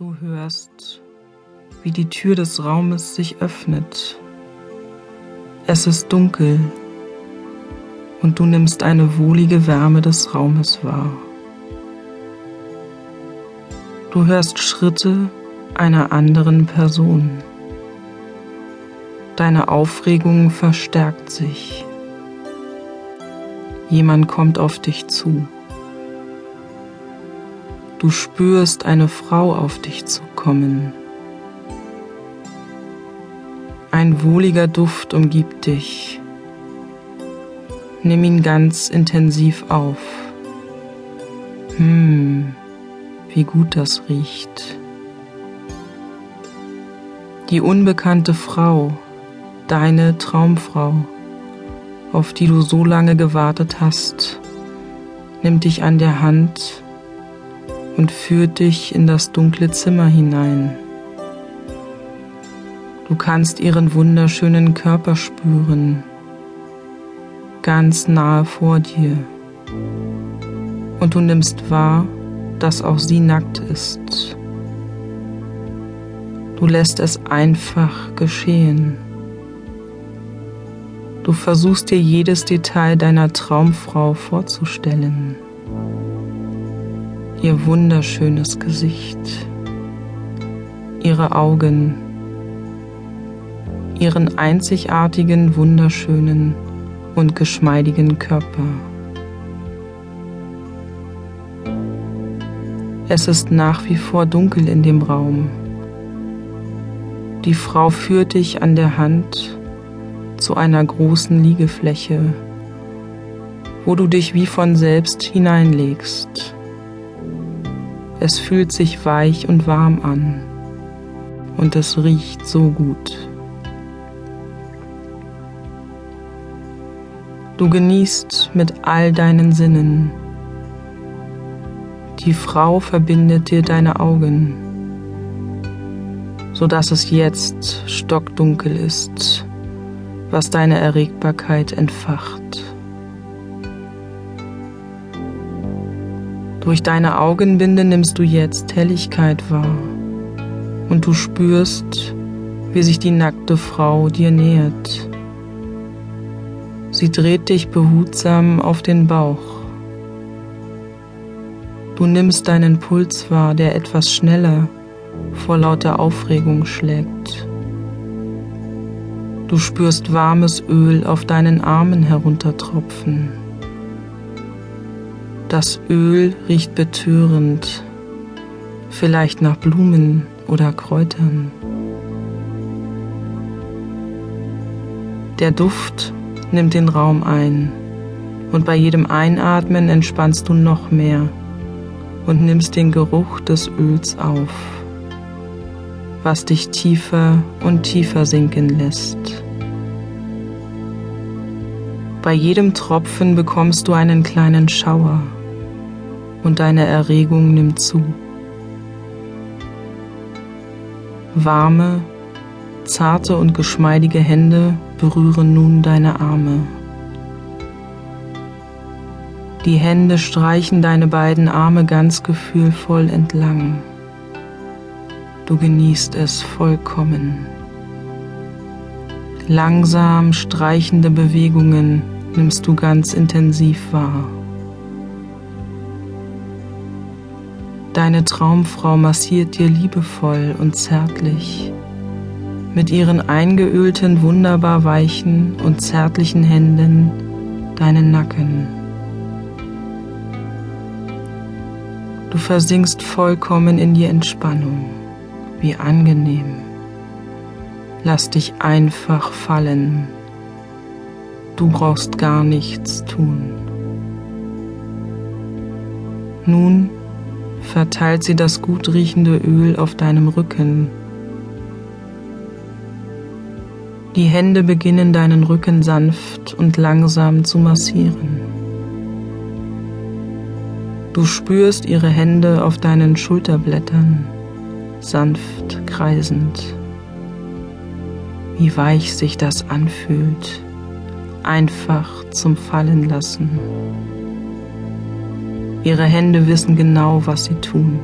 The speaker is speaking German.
Du hörst, wie die Tür des Raumes sich öffnet. Es ist dunkel und du nimmst eine wohlige Wärme des Raumes wahr. Du hörst Schritte einer anderen Person. Deine Aufregung verstärkt sich. Jemand kommt auf dich zu. Du spürst eine Frau auf dich zukommen. Ein wohliger Duft umgibt dich. Nimm ihn ganz intensiv auf. Hm, wie gut das riecht. Die unbekannte Frau, deine Traumfrau, auf die du so lange gewartet hast, nimmt dich an der Hand und führt dich in das dunkle Zimmer hinein. Du kannst ihren wunderschönen Körper spüren, ganz nahe vor dir. Und du nimmst wahr, dass auch sie nackt ist. Du lässt es einfach geschehen. Du versuchst dir jedes Detail deiner Traumfrau vorzustellen ihr wunderschönes Gesicht, ihre Augen, ihren einzigartigen, wunderschönen und geschmeidigen Körper. Es ist nach wie vor dunkel in dem Raum. Die Frau führt dich an der Hand zu einer großen Liegefläche, wo du dich wie von selbst hineinlegst. Es fühlt sich weich und warm an und es riecht so gut. Du genießt mit all deinen Sinnen. Die Frau verbindet dir deine Augen, so dass es jetzt stockdunkel ist, was deine Erregbarkeit entfacht. Durch deine Augenbinde nimmst du jetzt Helligkeit wahr und du spürst, wie sich die nackte Frau dir nähert. Sie dreht dich behutsam auf den Bauch. Du nimmst deinen Puls wahr, der etwas schneller vor lauter Aufregung schlägt. Du spürst warmes Öl auf deinen Armen heruntertropfen. Das Öl riecht betörend, vielleicht nach Blumen oder Kräutern. Der Duft nimmt den Raum ein und bei jedem Einatmen entspannst du noch mehr und nimmst den Geruch des Öls auf, was dich tiefer und tiefer sinken lässt. Bei jedem Tropfen bekommst du einen kleinen Schauer und deine Erregung nimmt zu. Warme, zarte und geschmeidige Hände berühren nun deine Arme. Die Hände streichen deine beiden Arme ganz gefühlvoll entlang. Du genießt es vollkommen. Langsam streichende Bewegungen nimmst du ganz intensiv wahr. Deine Traumfrau massiert dir liebevoll und zärtlich mit ihren eingeölten, wunderbar weichen und zärtlichen Händen deinen Nacken. Du versinkst vollkommen in die Entspannung. Wie angenehm. Lass dich einfach fallen. Du brauchst gar nichts tun. Nun verteilt sie das gut riechende Öl auf deinem Rücken. Die Hände beginnen deinen Rücken sanft und langsam zu massieren. Du spürst ihre Hände auf deinen Schulterblättern, sanft kreisend. Wie weich sich das anfühlt, einfach zum Fallen lassen. Ihre Hände wissen genau, was sie tun.